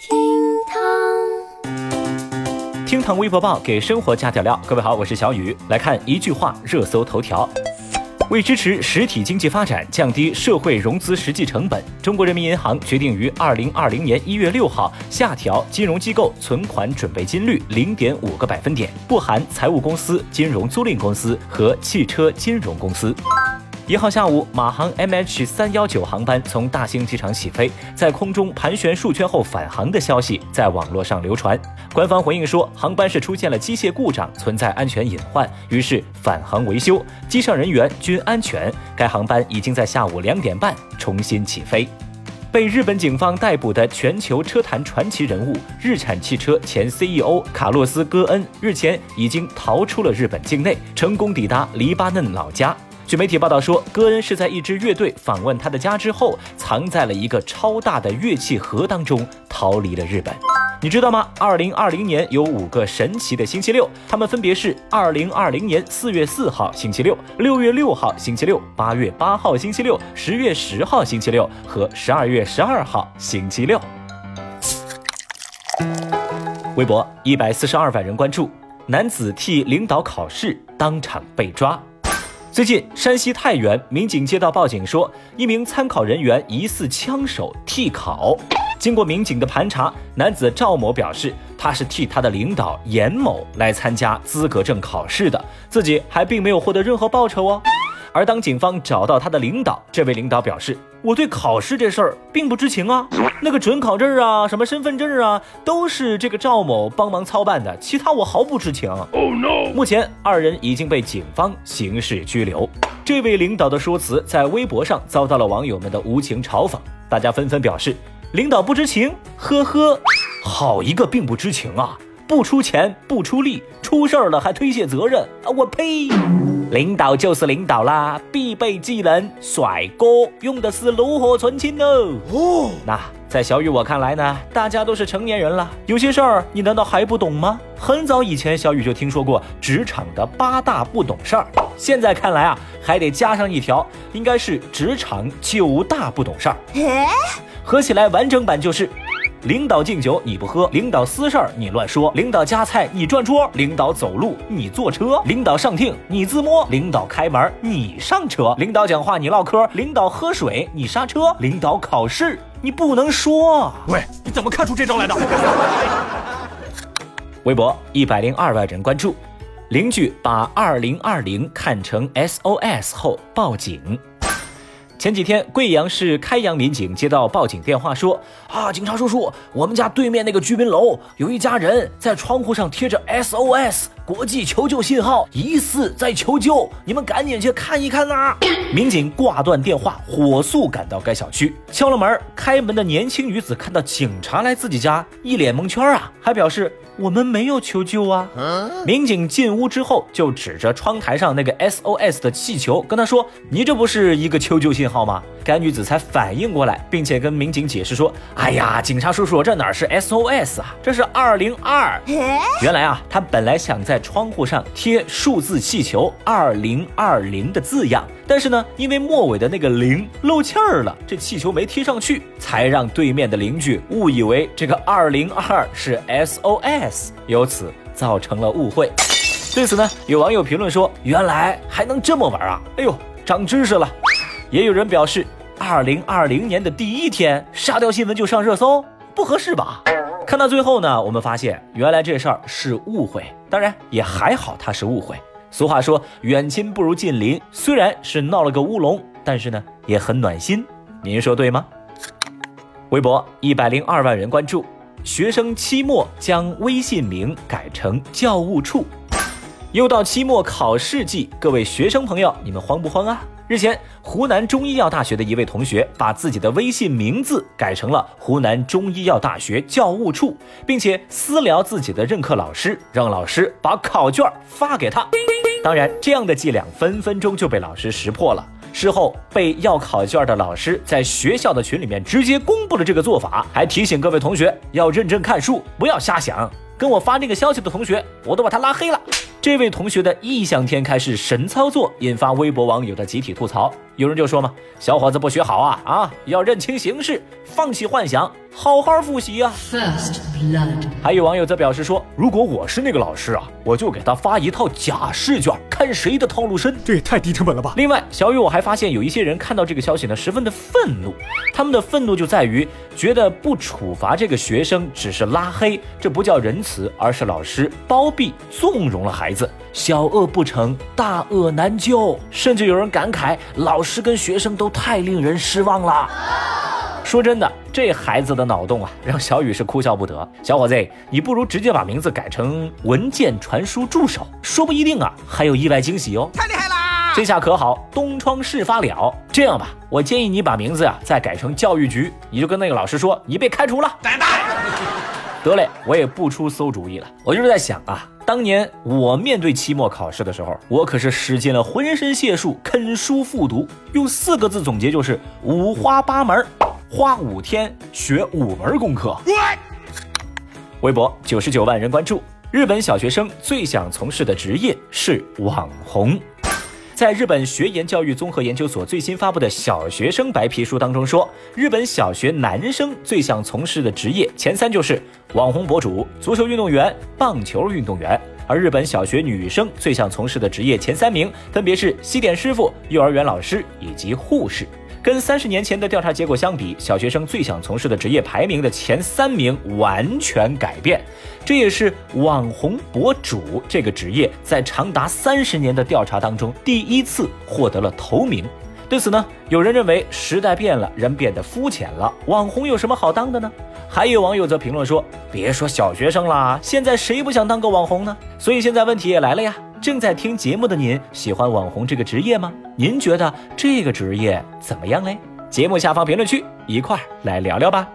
厅堂，厅堂微博报给生活加点料。各位好，我是小雨，来看一句话热搜头条。为支持实体经济发展，降低社会融资实际成本，中国人民银行决定于二零二零年一月六号下调金融机构存款准备金率零点五个百分点，不含财务公司、金融租赁公司和汽车金融公司。一号下午，马航 MH 三幺九航班从大兴机场起飞，在空中盘旋数圈后返航的消息在网络上流传。官方回应说，航班是出现了机械故障，存在安全隐患，于是返航维修，机上人员均安全。该航班已经在下午两点半重新起飞。被日本警方逮捕的全球车坛传奇人物日产汽车前 CEO 卡洛斯·戈恩，日前已经逃出了日本境内，成功抵达黎巴嫩老家。据媒体报道说，戈恩是在一支乐队访问他的家之后，藏在了一个超大的乐器盒当中，逃离了日本。你知道吗？二零二零年有五个神奇的星期六，他们分别是二零二零年四月四号星期六、六月六号星期六、八月八号星期六、十月十号星期六和十二月十二号星期六。微博一百四十二万人关注，男子替领导考试当场被抓。最近，山西太原民警接到报警说，一名参考人员疑似枪手替考。经过民警的盘查，男子赵某表示，他是替他的领导严某来参加资格证考试的，自己还并没有获得任何报酬哦。而当警方找到他的领导，这位领导表示：“我对考试这事儿并不知情啊，那个准考证啊，什么身份证啊，都是这个赵某帮忙操办的，其他我毫不知情。” Oh no！目前二人已经被警方刑事拘留。这位领导的说辞在微博上遭到了网友们的无情嘲讽，大家纷纷表示：“领导不知情，呵呵，好一个并不知情啊！不出钱不出力，出事儿了还推卸责任啊！我呸！”领导就是领导啦，必备技能甩锅，用的是炉火纯青哦。哦，那在小雨我看来呢，大家都是成年人了，有些事儿你难道还不懂吗？很早以前小雨就听说过职场的八大不懂事儿，现在看来啊，还得加上一条，应该是职场九大不懂事儿。合起来完整版就是。领导敬酒你不喝，领导私事儿你乱说，领导夹菜你转桌，领导走路你坐车，领导上厅你自摸，领导开门你上车，领导讲话你唠嗑，领导喝水你刹车，领导考试你不能说。喂，你怎么看出这招来的？微博一百零二万人关注，邻居把二零二零看成 SOS 后报警。前几天，贵阳市开阳民警接到报警电话，说：“啊，警察叔叔，我们家对面那个居民楼有一家人在窗户上贴着 SOS。”国际求救信号，疑似在求救，你们赶紧去看一看呐！民警挂断电话，火速赶到该小区，敲了门。开门的年轻女子看到警察来自己家，一脸蒙圈啊，还表示我们没有求救啊。民警进屋之后，就指着窗台上那个 SOS 的气球，跟他说：“你这不是一个求救信号吗？”该女子才反应过来，并且跟民警解释说：“哎呀，警察叔叔，这哪是 SOS 啊，这是二零二。原来啊，他本来想在窗户上贴数字气球二零二零的字样，但是呢，因为末尾的那个零漏气儿了，这气球没贴上去，才让对面的邻居误以为这个二零二是 SOS，由此造成了误会。对此呢，有网友评论说：“原来还能这么玩啊！哎呦，长知识了。”也有人表示，二零二零年的第一天，沙雕新闻就上热搜，不合适吧？看到最后呢，我们发现原来这事儿是误会，当然也还好，他是误会。俗话说，远亲不如近邻，虽然是闹了个乌龙，但是呢也很暖心。您说对吗？微博一百零二万人关注，学生期末将微信名改成教务处。又到期末考试季，各位学生朋友，你们慌不慌啊？日前，湖南中医药大学的一位同学把自己的微信名字改成了湖南中医药大学教务处，并且私聊自己的任课老师，让老师把考卷发给他。当然，这样的伎俩分分钟就被老师识破了。事后，被要考卷的老师在学校的群里面直接公布了这个做法，还提醒各位同学要认真看书，不要瞎想。跟我发那个消息的同学，我都把他拉黑了。这位同学的异想天开是神操作，引发微博网友的集体吐槽。有人就说嘛：“小伙子不学好啊啊，要认清形势，放弃幻想，好好复习啊。First blood. 还有网友则表示说，如果我是那个老师啊，我就给他发一套假试卷，看谁的套路深。这也太低成本了吧！另外，小雨我还发现有一些人看到这个消息呢，十分的愤怒。他们的愤怒就在于觉得不处罚这个学生只是拉黑，这不叫仁慈，而是老师包庇纵容了孩子。小恶不成，大恶难救。甚至有人感慨，老师跟学生都太令人失望了。说真的，这孩子的脑洞啊，让小雨是哭笑不得。小伙子，你不如直接把名字改成文件传输助手，说不一定啊，还有意外惊喜哦。太厉害啦！这下可好，东窗事发了。这样吧，我建议你把名字啊再改成教育局，你就跟那个老师说你被开除了。得嘞，我也不出馊主意了。我就是在想啊，当年我面对期末考试的时候，我可是使尽了浑身解数啃书复读，用四个字总结就是五花八门，花五天学五门功课。微博九十九万人关注，日本小学生最想从事的职业是网红。在日本学研教育综合研究所最新发布的小学生白皮书当中说，日本小学男生最想从事的职业前三就是网红博主、足球运动员、棒球运动员，而日本小学女生最想从事的职业前三名分别是西点师傅、幼儿园老师以及护士。跟三十年前的调查结果相比，小学生最想从事的职业排名的前三名完全改变，这也是网红博主这个职业在长达三十年的调查当中第一次获得了头名。对此呢，有人认为时代变了，人变得肤浅了，网红有什么好当的呢？还有网友则评论说：“别说小学生啦，现在谁不想当个网红呢？”所以现在问题也来了呀。正在听节目的您，喜欢网红这个职业吗？您觉得这个职业怎么样嘞？节目下方评论区一块儿来聊聊吧。